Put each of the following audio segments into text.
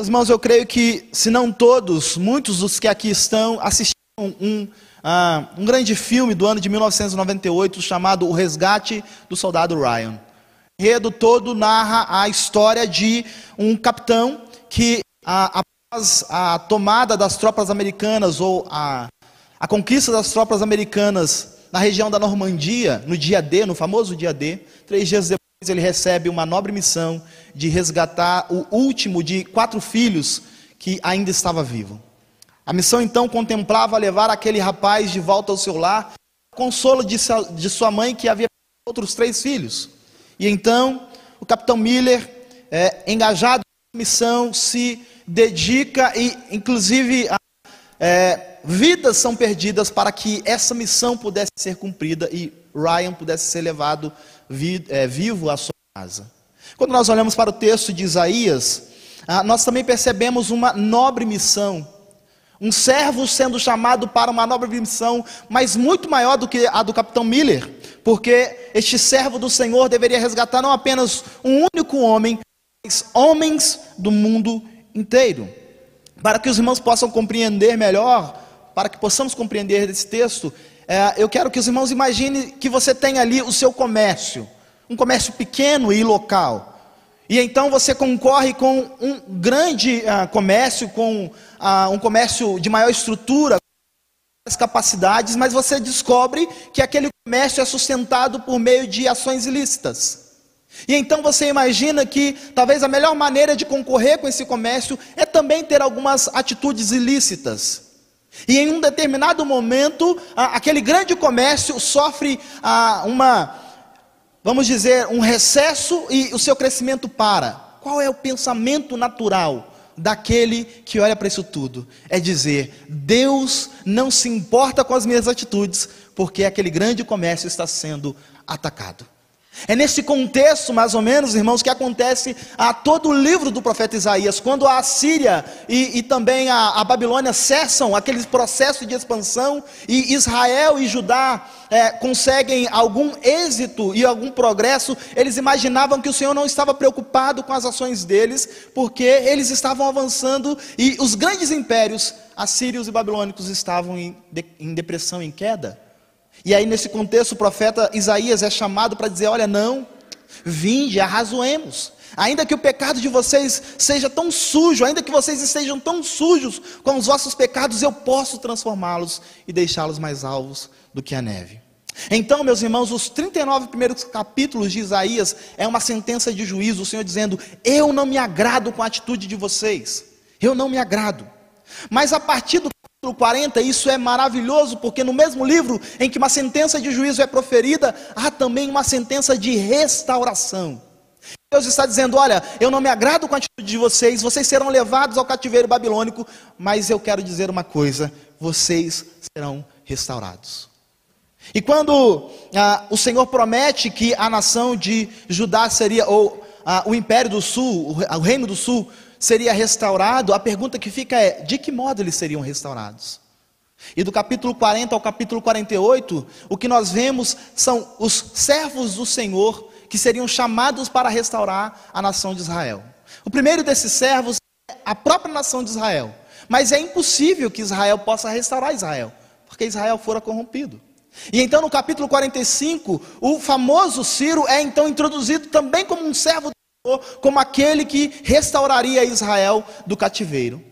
Irmãos, eu creio que, se não todos, muitos dos que aqui estão assistiram um, uh, um grande filme do ano de 1998 chamado O Resgate do Soldado Ryan. O enredo todo narra a história de um capitão que, uh, após a tomada das tropas americanas ou a, a conquista das tropas americanas na região da Normandia, no dia D, no famoso dia D, três dias depois ele recebe uma nobre missão de resgatar o último de quatro filhos que ainda estava vivo. A missão então contemplava levar aquele rapaz de volta ao seu lar, consolo de sua mãe que havia outros três filhos. E então o capitão Miller, é, engajado na missão, se dedica e, inclusive, é, vidas são perdidas para que essa missão pudesse ser cumprida e Ryan pudesse ser levado é, vivo à sua casa. Quando nós olhamos para o texto de Isaías, ah, nós também percebemos uma nobre missão. Um servo sendo chamado para uma nobre missão, mas muito maior do que a do capitão Miller, porque este servo do Senhor deveria resgatar não apenas um único homem, mas homens do mundo inteiro. Para que os irmãos possam compreender melhor, para que possamos compreender esse texto, é, eu quero que os irmãos imaginem que você tem ali o seu comércio, um comércio pequeno e local. E então você concorre com um grande uh, comércio, com uh, um comércio de maior estrutura, capacidades, mas você descobre que aquele comércio é sustentado por meio de ações ilícitas. E então você imagina que talvez a melhor maneira de concorrer com esse comércio é também ter algumas atitudes ilícitas. E em um determinado momento, aquele grande comércio sofre uma, vamos dizer, um recesso e o seu crescimento para. Qual é o pensamento natural daquele que olha para isso tudo? É dizer: Deus não se importa com as minhas atitudes, porque aquele grande comércio está sendo atacado. É nesse contexto, mais ou menos, irmãos, que acontece a todo o livro do profeta Isaías, quando a Síria e, e também a, a, Babilônia cessam aquele processo de expansão e Israel e Judá é, conseguem algum êxito e algum progresso, eles imaginavam que o Senhor não estava preocupado com as ações deles, porque eles estavam avançando e os grandes impérios, assírios e babilônicos, estavam em, de, em depressão, em queda. E aí, nesse contexto, o profeta Isaías é chamado para dizer: Olha, não, vinde, arrazoemos. Ainda que o pecado de vocês seja tão sujo, ainda que vocês estejam tão sujos com os vossos pecados, eu posso transformá-los e deixá-los mais alvos do que a neve. Então, meus irmãos, os 39 primeiros capítulos de Isaías é uma sentença de juízo, o Senhor dizendo: Eu não me agrado com a atitude de vocês, eu não me agrado. Mas a partir do capítulo 40, isso é maravilhoso, porque no mesmo livro em que uma sentença de juízo é proferida, há também uma sentença de restauração. Deus está dizendo: Olha, eu não me agrado com a atitude de vocês, vocês serão levados ao cativeiro babilônico, mas eu quero dizer uma coisa: vocês serão restaurados. E quando ah, o Senhor promete que a nação de Judá seria, ou ah, o império do sul, o reino do sul, seria restaurado, a pergunta que fica é: de que modo eles seriam restaurados? E do capítulo 40 ao capítulo 48, o que nós vemos são os servos do Senhor que seriam chamados para restaurar a nação de Israel. O primeiro desses servos é a própria nação de Israel. Mas é impossível que Israel possa restaurar Israel, porque Israel fora corrompido. E então no capítulo 45, o famoso Ciro é então introduzido também como um servo como aquele que restauraria Israel do cativeiro.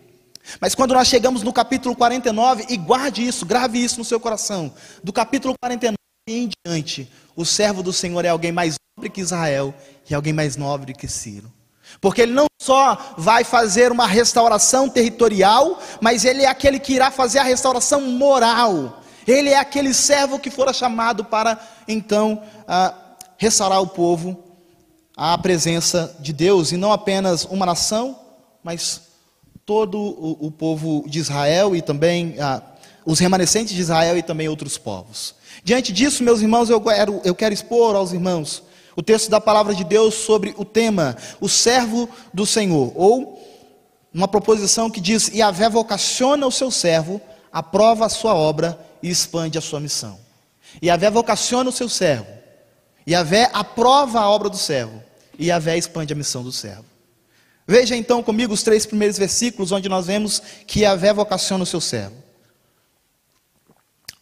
Mas quando nós chegamos no capítulo 49, e guarde isso, grave isso no seu coração, do capítulo 49 em diante, o servo do Senhor é alguém mais nobre que Israel e alguém mais nobre que Ciro. Porque ele não só vai fazer uma restauração territorial, mas ele é aquele que irá fazer a restauração moral. Ele é aquele servo que fora chamado para então restaurar o povo à presença de Deus, e não apenas uma nação, mas todo o, o povo de Israel e também ah, os remanescentes de Israel e também outros povos. Diante disso, meus irmãos, eu quero, eu quero expor aos irmãos o texto da palavra de Deus sobre o tema, o servo do Senhor, ou uma proposição que diz: E a vocaciona o seu servo, aprova a sua obra e expande a sua missão. E a vocaciona o seu servo, e a vé aprova a obra do servo, e a vé expande a missão do servo. Veja então comigo os três primeiros versículos, onde nós vemos que Yahvé vocaciona o seu servo.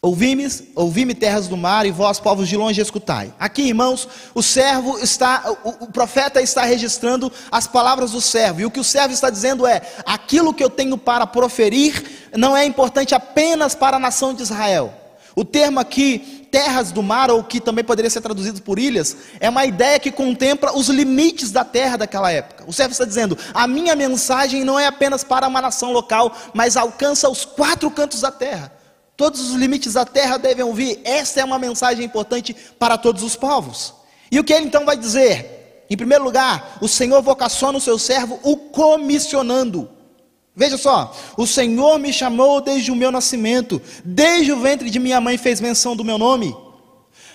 Ouvi-me, ouvi-me terras do mar e vós, povos de longe, escutai. Aqui, irmãos, o servo está, o, o, profeta está registrando as palavras do servo, e o que o servo está dizendo é: aquilo que eu tenho para proferir não é importante apenas para a nação de Israel. O termo aqui, terras do mar, ou que também poderia ser traduzido por ilhas, é uma ideia que contempla os limites da terra daquela época. O servo está dizendo: a minha mensagem não é apenas para uma nação local, mas alcança os quatro cantos da terra. Todos os limites da terra devem ouvir. Esta é uma mensagem importante para todos os povos. E o que ele então vai dizer? Em primeiro lugar, o Senhor vocaciona o seu servo, o comissionando. Veja só, o Senhor me chamou desde o meu nascimento, desde o ventre de minha mãe fez menção do meu nome.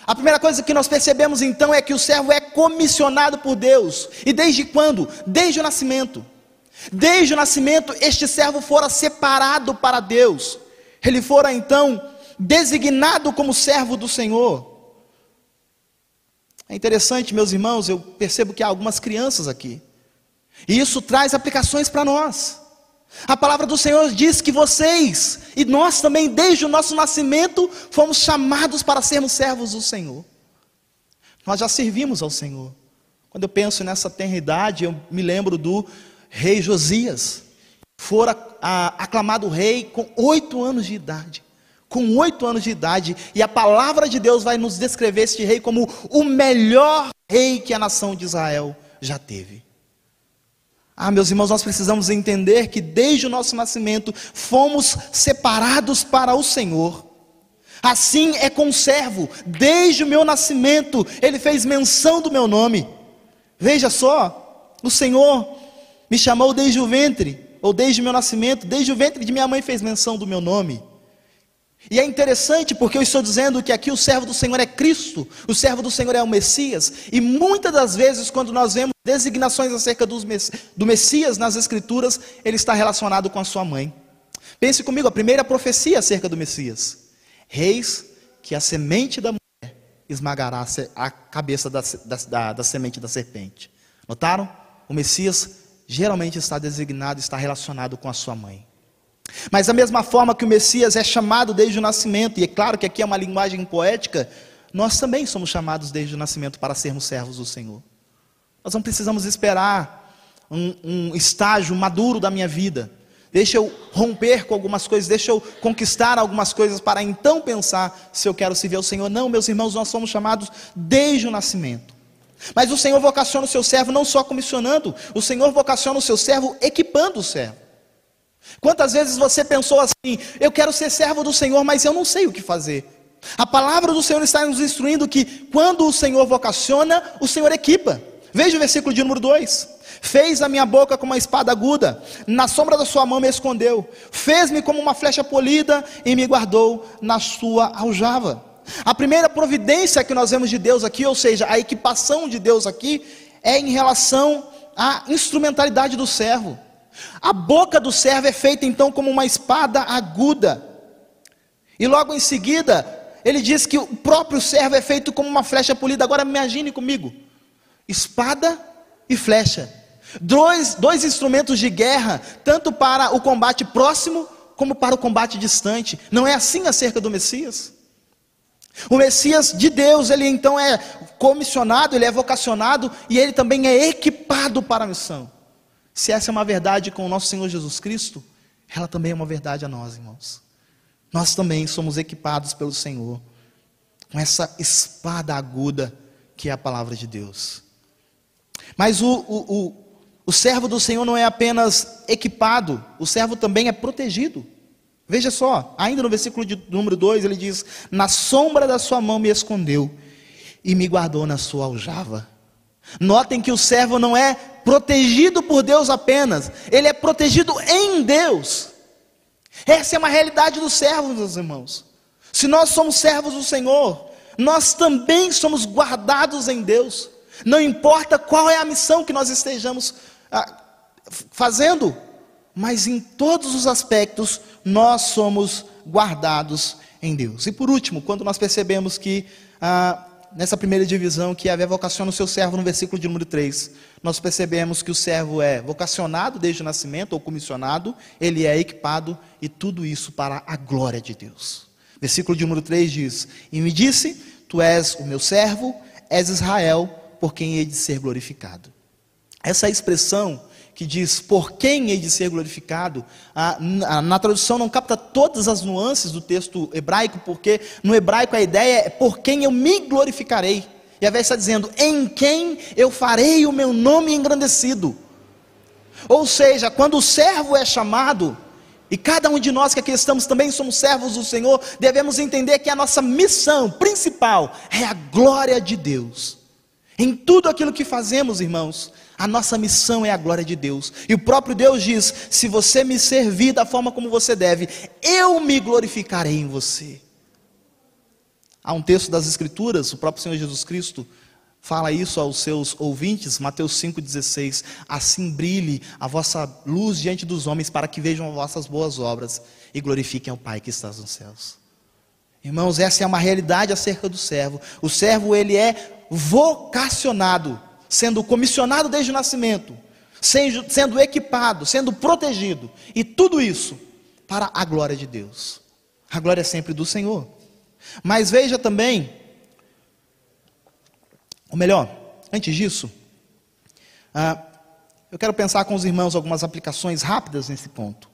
A primeira coisa que nós percebemos então é que o servo é comissionado por Deus. E desde quando? Desde o nascimento. Desde o nascimento, este servo fora separado para Deus ele fora então designado como servo do Senhor. É interessante, meus irmãos, eu percebo que há algumas crianças aqui. E isso traz aplicações para nós. A palavra do Senhor diz que vocês e nós também, desde o nosso nascimento, fomos chamados para sermos servos do Senhor. Nós já servimos ao Senhor. Quando eu penso nessa tenridade, eu me lembro do rei Josias fora aclamado rei com oito anos de idade. Com oito anos de idade, e a palavra de Deus vai nos descrever este rei como o melhor rei que a nação de Israel já teve. Ah, meus irmãos, nós precisamos entender que desde o nosso nascimento fomos separados para o Senhor. Assim é com o servo, desde o meu nascimento, ele fez menção do meu nome. Veja só, o Senhor me chamou desde o ventre, ou desde o meu nascimento, desde o ventre de minha mãe fez menção do meu nome. E é interessante porque eu estou dizendo que aqui o servo do Senhor é Cristo, o servo do Senhor é o Messias, e muitas das vezes, quando nós vemos designações acerca do Messias nas Escrituras, ele está relacionado com a sua mãe. Pense comigo, a primeira profecia acerca do Messias: Reis que a semente da mulher esmagará a cabeça da, da, da, da semente da serpente. Notaram? O Messias geralmente está designado, está relacionado com a sua mãe. Mas da mesma forma que o Messias é chamado desde o nascimento, e é claro que aqui é uma linguagem poética, nós também somos chamados desde o nascimento para sermos servos do Senhor. Nós não precisamos esperar um, um estágio maduro da minha vida. Deixa eu romper com algumas coisas, deixa eu conquistar algumas coisas para então pensar se eu quero servir ao Senhor. Não, meus irmãos, nós somos chamados desde o nascimento. Mas o Senhor vocaciona o seu servo não só comissionando, o Senhor vocaciona o seu servo equipando o servo. Quantas vezes você pensou assim: eu quero ser servo do Senhor, mas eu não sei o que fazer? A palavra do Senhor está nos instruindo que quando o Senhor vocaciona, o Senhor equipa. Veja o versículo de número 2: Fez a minha boca como uma espada aguda, na sombra da sua mão me escondeu, fez-me como uma flecha polida e me guardou na sua aljava. A primeira providência que nós vemos de Deus aqui, ou seja, a equipação de Deus aqui, é em relação à instrumentalidade do servo. A boca do servo é feita então como uma espada aguda. E logo em seguida, ele diz que o próprio servo é feito como uma flecha polida. Agora imagine comigo: espada e flecha. Dois, dois instrumentos de guerra, tanto para o combate próximo como para o combate distante. Não é assim acerca do Messias? O Messias de Deus, ele então é comissionado, ele é vocacionado e ele também é equipado para a missão. Se essa é uma verdade com o nosso Senhor Jesus Cristo, ela também é uma verdade a nós, irmãos. Nós também somos equipados pelo Senhor com essa espada aguda que é a palavra de Deus. Mas o, o, o, o servo do Senhor não é apenas equipado, o servo também é protegido. Veja só, ainda no versículo de número 2, ele diz: Na sombra da sua mão me escondeu e me guardou na sua aljava. Notem que o servo não é protegido por Deus apenas, ele é protegido em Deus. Essa é uma realidade dos servos, meus irmãos. Se nós somos servos do Senhor, nós também somos guardados em Deus. Não importa qual é a missão que nós estejamos ah, fazendo, mas em todos os aspectos nós somos guardados em Deus. E por último, quando nós percebemos que ah, nessa primeira divisão, que Yahvé vocaciona o seu servo no versículo de número 3, nós percebemos que o servo é vocacionado desde o nascimento, ou comissionado, ele é equipado, e tudo isso para a glória de Deus. Versículo de número 3 diz: E me disse: Tu és o meu servo, és Israel, por quem hei de ser glorificado. Essa expressão que diz por quem hei de ser glorificado, na tradução não capta todas as nuances do texto hebraico, porque no hebraico a ideia é por quem eu me glorificarei. E a está dizendo, em quem eu farei o meu nome engrandecido. Ou seja, quando o servo é chamado, e cada um de nós que aqui estamos também somos servos do Senhor, devemos entender que a nossa missão principal é a glória de Deus. Em tudo aquilo que fazemos, irmãos, a nossa missão é a glória de Deus. E o próprio Deus diz: se você me servir da forma como você deve, eu me glorificarei em você. Há um texto das Escrituras, o próprio Senhor Jesus Cristo fala isso aos seus ouvintes, Mateus 5,16: Assim brilhe a vossa luz diante dos homens, para que vejam as vossas boas obras e glorifiquem ao Pai que está nos céus. Irmãos, essa é uma realidade acerca do servo. O servo, ele é vocacionado sendo comissionado desde o nascimento, sendo equipado, sendo protegido, e tudo isso para a glória de Deus. A glória é sempre do Senhor. Mas veja também, ou melhor, antes disso, ah, eu quero pensar com os irmãos algumas aplicações rápidas nesse ponto.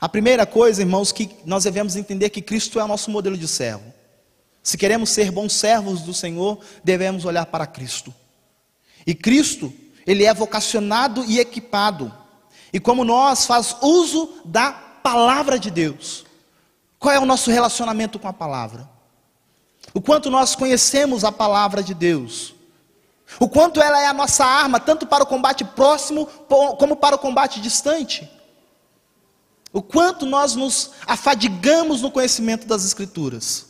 A primeira coisa, irmãos, que nós devemos entender que Cristo é o nosso modelo de servo. Se queremos ser bons servos do Senhor, devemos olhar para Cristo. E Cristo, ele é vocacionado e equipado. E como nós faz uso da palavra de Deus. Qual é o nosso relacionamento com a palavra? O quanto nós conhecemos a palavra de Deus? O quanto ela é a nossa arma, tanto para o combate próximo como para o combate distante? O quanto nós nos afadigamos no conhecimento das Escrituras?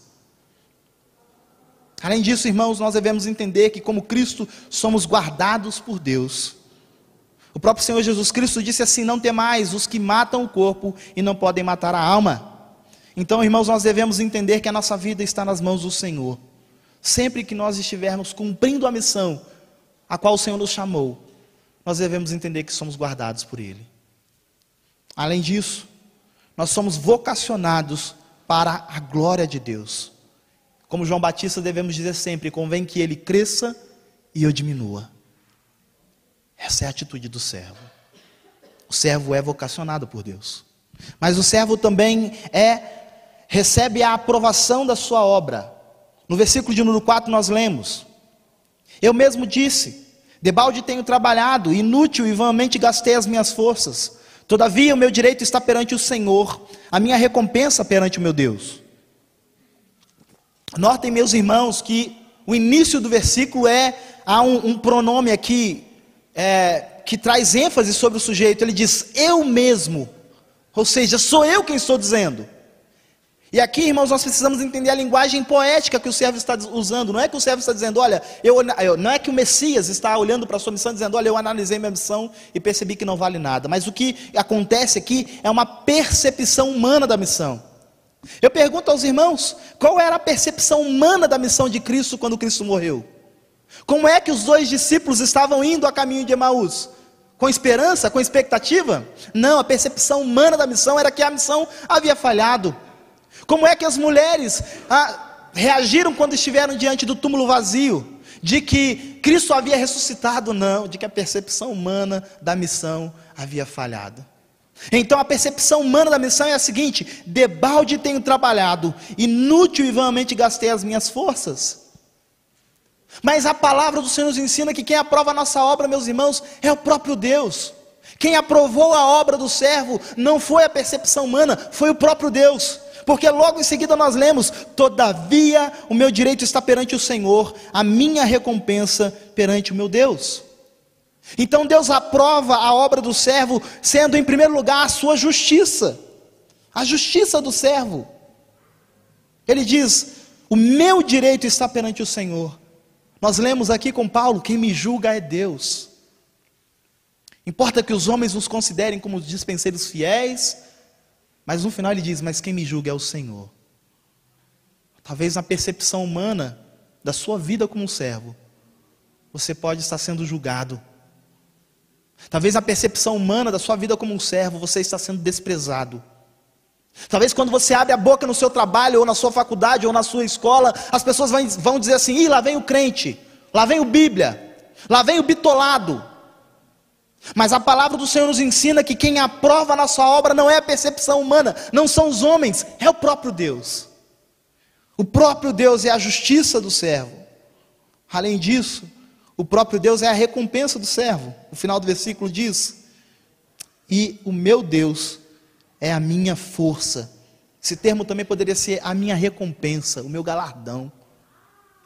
Além disso, irmãos, nós devemos entender que, como Cristo, somos guardados por Deus. O próprio Senhor Jesus Cristo disse assim: Não temais os que matam o corpo e não podem matar a alma. Então, irmãos, nós devemos entender que a nossa vida está nas mãos do Senhor. Sempre que nós estivermos cumprindo a missão a qual o Senhor nos chamou, nós devemos entender que somos guardados por Ele. Além disso, nós somos vocacionados para a glória de Deus. Como João Batista, devemos dizer sempre: convém que ele cresça e eu diminua. Essa é a atitude do servo. O servo é vocacionado por Deus. Mas o servo também é recebe a aprovação da sua obra. No versículo de número 4 nós lemos: Eu mesmo disse: Debalde tenho trabalhado, inútil e vãmente gastei as minhas forças. Todavia o meu direito está perante o Senhor, a minha recompensa perante o meu Deus. Notem, meus irmãos, que o início do versículo é, há um, um pronome aqui é, que traz ênfase sobre o sujeito. Ele diz, eu mesmo. Ou seja, sou eu quem estou dizendo. E aqui, irmãos, nós precisamos entender a linguagem poética que o servo está usando. Não é que o servo está dizendo, olha, eu, não é que o Messias está olhando para a sua missão dizendo, olha, eu analisei minha missão e percebi que não vale nada. Mas o que acontece aqui é uma percepção humana da missão. Eu pergunto aos irmãos, qual era a percepção humana da missão de Cristo quando Cristo morreu? Como é que os dois discípulos estavam indo a caminho de Emaús? Com esperança, com expectativa? Não, a percepção humana da missão era que a missão havia falhado. Como é que as mulheres ah, reagiram quando estiveram diante do túmulo vazio? De que Cristo havia ressuscitado? Não, de que a percepção humana da missão havia falhado. Então a percepção humana da missão é a seguinte: debalde tenho trabalhado, inútil e vãmente gastei as minhas forças. Mas a palavra do Senhor nos ensina que quem aprova a nossa obra, meus irmãos, é o próprio Deus. Quem aprovou a obra do servo não foi a percepção humana, foi o próprio Deus. Porque logo em seguida nós lemos: Todavia o meu direito está perante o Senhor, a minha recompensa perante o meu Deus. Então Deus aprova a obra do servo, sendo em primeiro lugar a sua justiça, a justiça do servo. Ele diz: O meu direito está perante o Senhor. Nós lemos aqui com Paulo: Quem me julga é Deus. Importa que os homens nos considerem como dispenseiros fiéis, mas no final ele diz: Mas quem me julga é o Senhor. Talvez na percepção humana, da sua vida como servo, você pode estar sendo julgado. Talvez na percepção humana da sua vida como um servo, você está sendo desprezado. Talvez quando você abre a boca no seu trabalho, ou na sua faculdade, ou na sua escola, as pessoas vão dizer assim: Ih, lá vem o crente, lá vem o Bíblia, lá vem o bitolado. Mas a palavra do Senhor nos ensina que quem aprova a nossa obra não é a percepção humana, não são os homens, é o próprio Deus. O próprio Deus é a justiça do servo. Além disso, o próprio Deus é a recompensa do servo. O final do versículo diz: E o meu Deus é a minha força. Esse termo também poderia ser a minha recompensa, o meu galardão.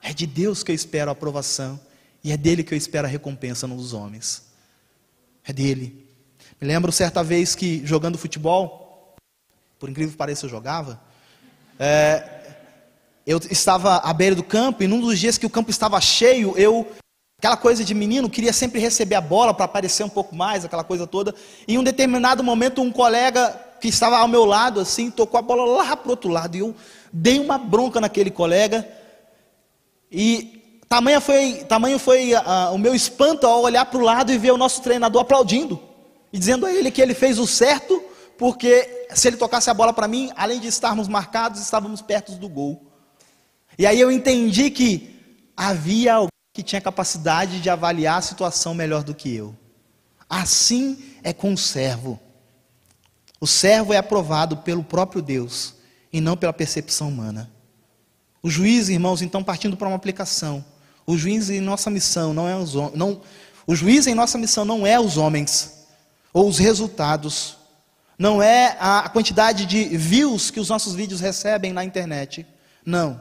É de Deus que eu espero a aprovação e é dele que eu espero a recompensa nos homens. É dele. Me lembro certa vez que jogando futebol, por incrível que pareça eu jogava, é, eu estava à beira do campo e num dos dias que o campo estava cheio, eu Aquela coisa de menino, queria sempre receber a bola para aparecer um pouco mais, aquela coisa toda. E em um determinado momento, um colega que estava ao meu lado, assim, tocou a bola lá para o outro lado. E eu dei uma bronca naquele colega. E tamanho foi, tamanho foi o meu espanto ao olhar para o lado e ver o nosso treinador aplaudindo. E dizendo a ele que ele fez o certo, porque se ele tocasse a bola para mim, além de estarmos marcados, estávamos perto do gol. E aí eu entendi que havia alguém que tinha capacidade de avaliar a situação melhor do que eu. Assim é com o servo. O servo é aprovado pelo próprio Deus e não pela percepção humana. O juiz, irmãos, então partindo para uma aplicação. O juiz em nossa missão não é os não, o juiz em nossa missão não é os homens ou os resultados. Não é a quantidade de views que os nossos vídeos recebem na internet. Não.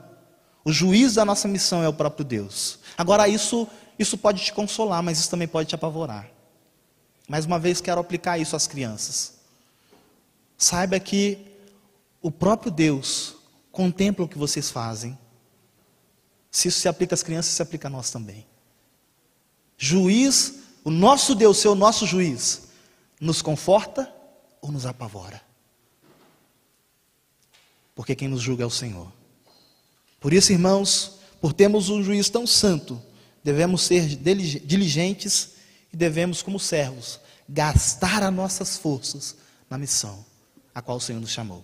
O juiz da nossa missão é o próprio Deus. Agora, isso, isso pode te consolar, mas isso também pode te apavorar. Mais uma vez, quero aplicar isso às crianças. Saiba que o próprio Deus contempla o que vocês fazem. Se isso se aplica às crianças, se aplica a nós também. Juiz, o nosso Deus, ser o nosso juiz, nos conforta ou nos apavora? Porque quem nos julga é o Senhor. Por isso, irmãos, por termos um juiz tão santo, devemos ser diligentes e devemos, como servos, gastar as nossas forças na missão a qual o Senhor nos chamou.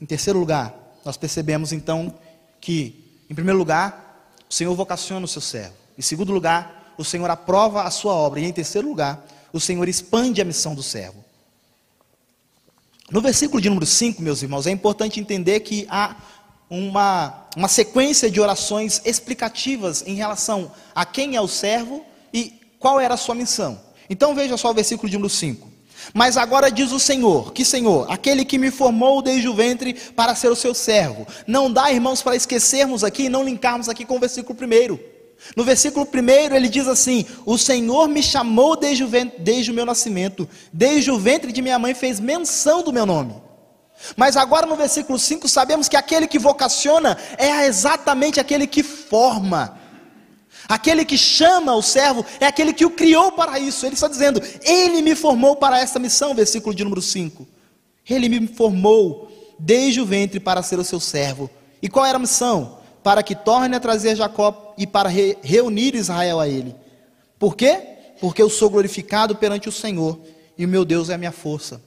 Em terceiro lugar, nós percebemos então que, em primeiro lugar, o Senhor vocaciona o seu servo. Em segundo lugar, o Senhor aprova a sua obra. E em terceiro lugar, o Senhor expande a missão do servo. No versículo de número 5, meus irmãos, é importante entender que há uma, uma sequência de orações explicativas em relação a quem é o servo e qual era a sua missão. Então veja só o versículo de número 5. Mas agora diz o Senhor, que Senhor, aquele que me formou desde o ventre para ser o seu servo. Não dá, irmãos, para esquecermos aqui e não linkarmos aqui com o versículo primeiro. No versículo primeiro ele diz assim: O Senhor me chamou desde o, ventre, desde o meu nascimento, desde o ventre de minha mãe fez menção do meu nome. Mas agora no versículo 5 sabemos que aquele que vocaciona é exatamente aquele que forma. Aquele que chama o servo é aquele que o criou para isso. Ele está dizendo: Ele me formou para essa missão, versículo de número 5. Ele me formou desde o ventre para ser o seu servo. E qual era a missão? Para que torne a trazer Jacó e para re reunir Israel a ele. Por quê? Porque eu sou glorificado perante o Senhor e o meu Deus é a minha força.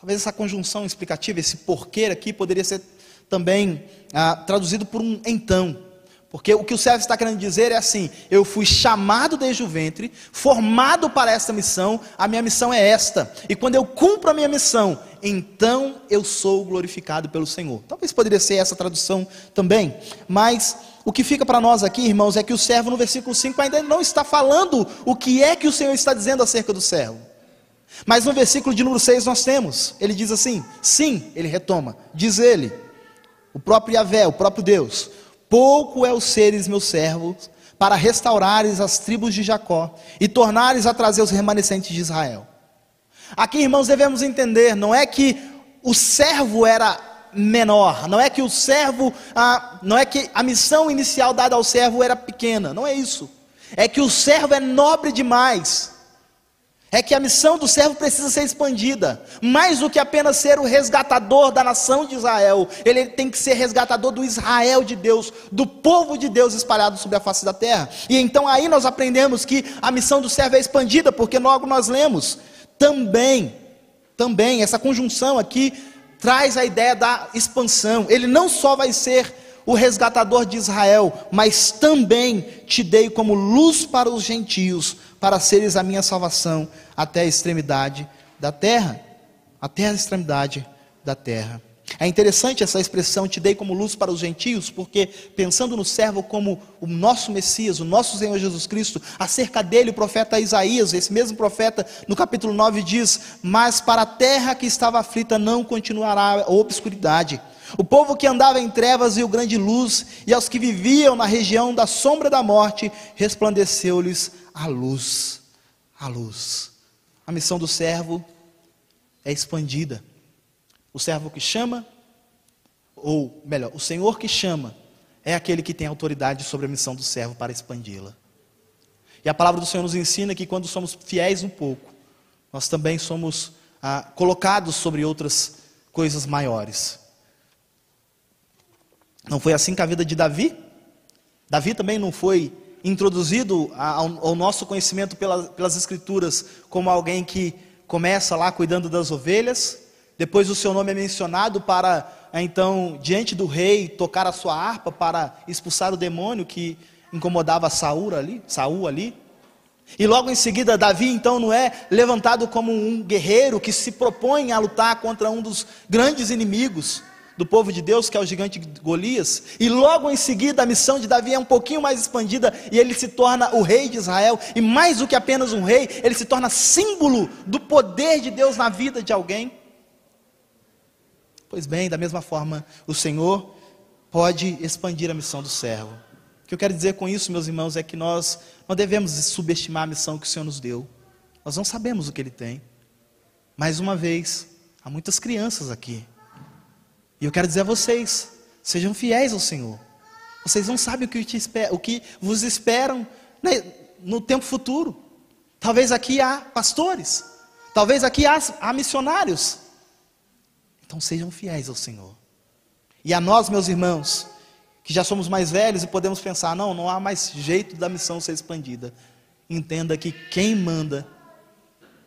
Talvez essa conjunção explicativa, esse porquê aqui, poderia ser também ah, traduzido por um então. Porque o que o servo está querendo dizer é assim: eu fui chamado desde o ventre, formado para esta missão, a minha missão é esta. E quando eu cumpro a minha missão, então eu sou glorificado pelo Senhor. Talvez poderia ser essa tradução também, mas o que fica para nós aqui, irmãos, é que o servo no versículo 5 ainda não está falando o que é que o Senhor está dizendo acerca do servo. Mas no versículo de número 6 nós temos, ele diz assim: sim, ele retoma, diz ele, o próprio Yahvé, o próprio Deus, pouco é os seres meus servos, para restaurares as tribos de Jacó e tornares a trazer os remanescentes de Israel. Aqui, irmãos, devemos entender, não é que o servo era menor, não é que o servo, não é que a missão inicial dada ao servo era pequena, não é isso. É que o servo é nobre demais é que a missão do servo precisa ser expandida, mais do que apenas ser o resgatador da nação de Israel, ele tem que ser resgatador do Israel de Deus, do povo de Deus espalhado sobre a face da terra. E então aí nós aprendemos que a missão do servo é expandida, porque logo nós lemos também, também, essa conjunção aqui traz a ideia da expansão. Ele não só vai ser o resgatador de Israel, mas também te dei como luz para os gentios para seres a minha salvação até a extremidade da terra. Até a extremidade da terra. É interessante essa expressão, te dei como luz para os gentios, porque pensando no servo como o nosso Messias, o nosso Senhor Jesus Cristo, acerca dele o profeta Isaías, esse mesmo profeta, no capítulo 9 diz: Mas para a terra que estava aflita não continuará a obscuridade. O povo que andava em trevas viu grande luz, e aos que viviam na região da sombra da morte, resplandeceu-lhes a luz, a luz. A missão do servo é expandida. O servo que chama, ou melhor, o Senhor que chama, é aquele que tem autoridade sobre a missão do servo para expandi-la. E a palavra do Senhor nos ensina que quando somos fiéis um pouco, nós também somos ah, colocados sobre outras coisas maiores. Não foi assim com a vida de Davi? Davi também não foi introduzido ao, nosso conhecimento pelas, Escrituras como alguém que começa lá cuidando das ovelhas, depois o seu nome é mencionado para, então, diante do rei, tocar a sua harpa para expulsar o demônio que incomodava Saul ali, Saul ali. E logo em seguida, Davi então não é levantado como um guerreiro que se propõe a lutar contra um dos grandes inimigos, do povo de Deus, que é o gigante Golias, e logo em seguida a missão de Davi é um pouquinho mais expandida e ele se torna o rei de Israel, e mais do que apenas um rei, ele se torna símbolo do poder de Deus na vida de alguém. Pois bem, da mesma forma, o Senhor pode expandir a missão do servo. O que eu quero dizer com isso, meus irmãos, é que nós não devemos subestimar a missão que o Senhor nos deu. Nós não sabemos o que Ele tem. Mais uma vez, há muitas crianças aqui e eu quero dizer a vocês: sejam fiéis ao Senhor. Vocês não sabem o que, te espera, o que vos esperam né, no tempo futuro. Talvez aqui há pastores, talvez aqui há, há missionários. Então sejam fiéis ao Senhor. E a nós, meus irmãos, que já somos mais velhos e podemos pensar: não, não há mais jeito da missão ser expandida. Entenda que quem manda,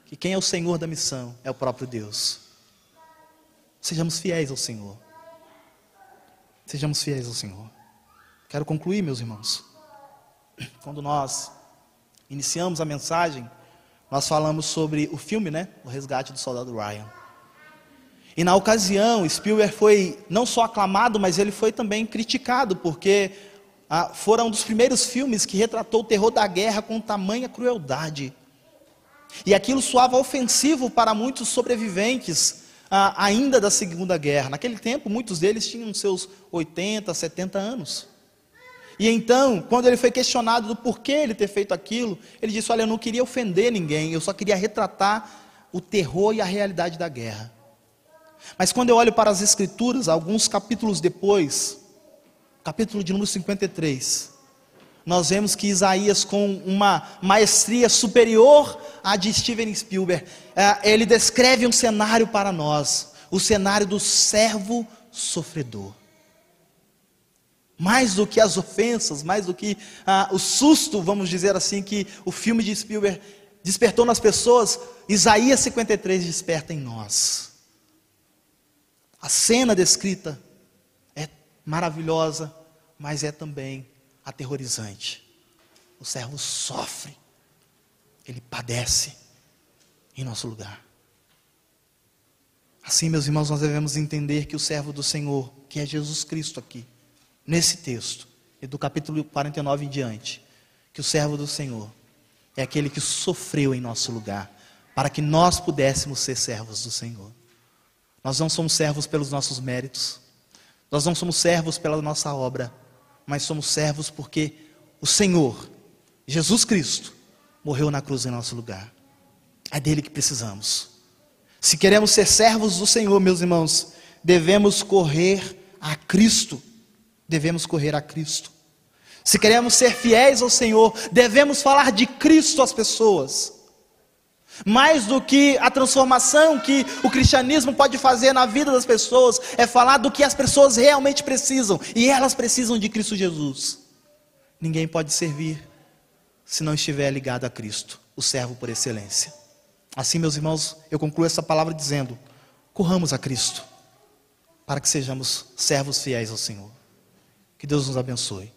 que quem é o Senhor da missão é o próprio Deus. Sejamos fiéis ao Senhor. Sejamos fiéis ao Senhor. Quero concluir, meus irmãos. Quando nós iniciamos a mensagem, nós falamos sobre o filme, né? O Resgate do Soldado Ryan. E na ocasião, Spielberg foi não só aclamado, mas ele foi também criticado, porque ah, foram um dos primeiros filmes que retratou o terror da guerra com tamanha crueldade. E aquilo soava ofensivo para muitos sobreviventes ah, ainda da Segunda Guerra. Naquele tempo, muitos deles tinham seus 80, 70 anos. E então, quando ele foi questionado do porquê ele ter feito aquilo, ele disse: Olha, eu não queria ofender ninguém, eu só queria retratar o terror e a realidade da guerra. Mas quando eu olho para as Escrituras, alguns capítulos depois, capítulo de número 53, nós vemos que Isaías, com uma maestria superior à de Steven Spielberg, é, ele descreve um cenário para nós, o cenário do servo sofredor. Mais do que as ofensas, mais do que ah, o susto, vamos dizer assim, que o filme de Spielberg despertou nas pessoas, Isaías 53 desperta em nós. A cena descrita é maravilhosa, mas é também aterrorizante. O servo sofre, ele padece em nosso lugar. Assim, meus irmãos, nós devemos entender que o servo do Senhor, que é Jesus Cristo aqui, nesse texto, e do capítulo 49 em diante, que o servo do Senhor é aquele que sofreu em nosso lugar, para que nós pudéssemos ser servos do Senhor. Nós não somos servos pelos nossos méritos, nós não somos servos pela nossa obra, mas somos servos porque o Senhor, Jesus Cristo, morreu na cruz em nosso lugar. É dele que precisamos. Se queremos ser servos do Senhor, meus irmãos, devemos correr a Cristo. Devemos correr a Cristo. Se queremos ser fiéis ao Senhor, devemos falar de Cristo às pessoas. Mais do que a transformação que o cristianismo pode fazer na vida das pessoas, é falar do que as pessoas realmente precisam, e elas precisam de Cristo Jesus. Ninguém pode servir se não estiver ligado a Cristo, o servo por excelência. Assim, meus irmãos, eu concluo essa palavra dizendo: corramos a Cristo, para que sejamos servos fiéis ao Senhor. Que Deus nos abençoe.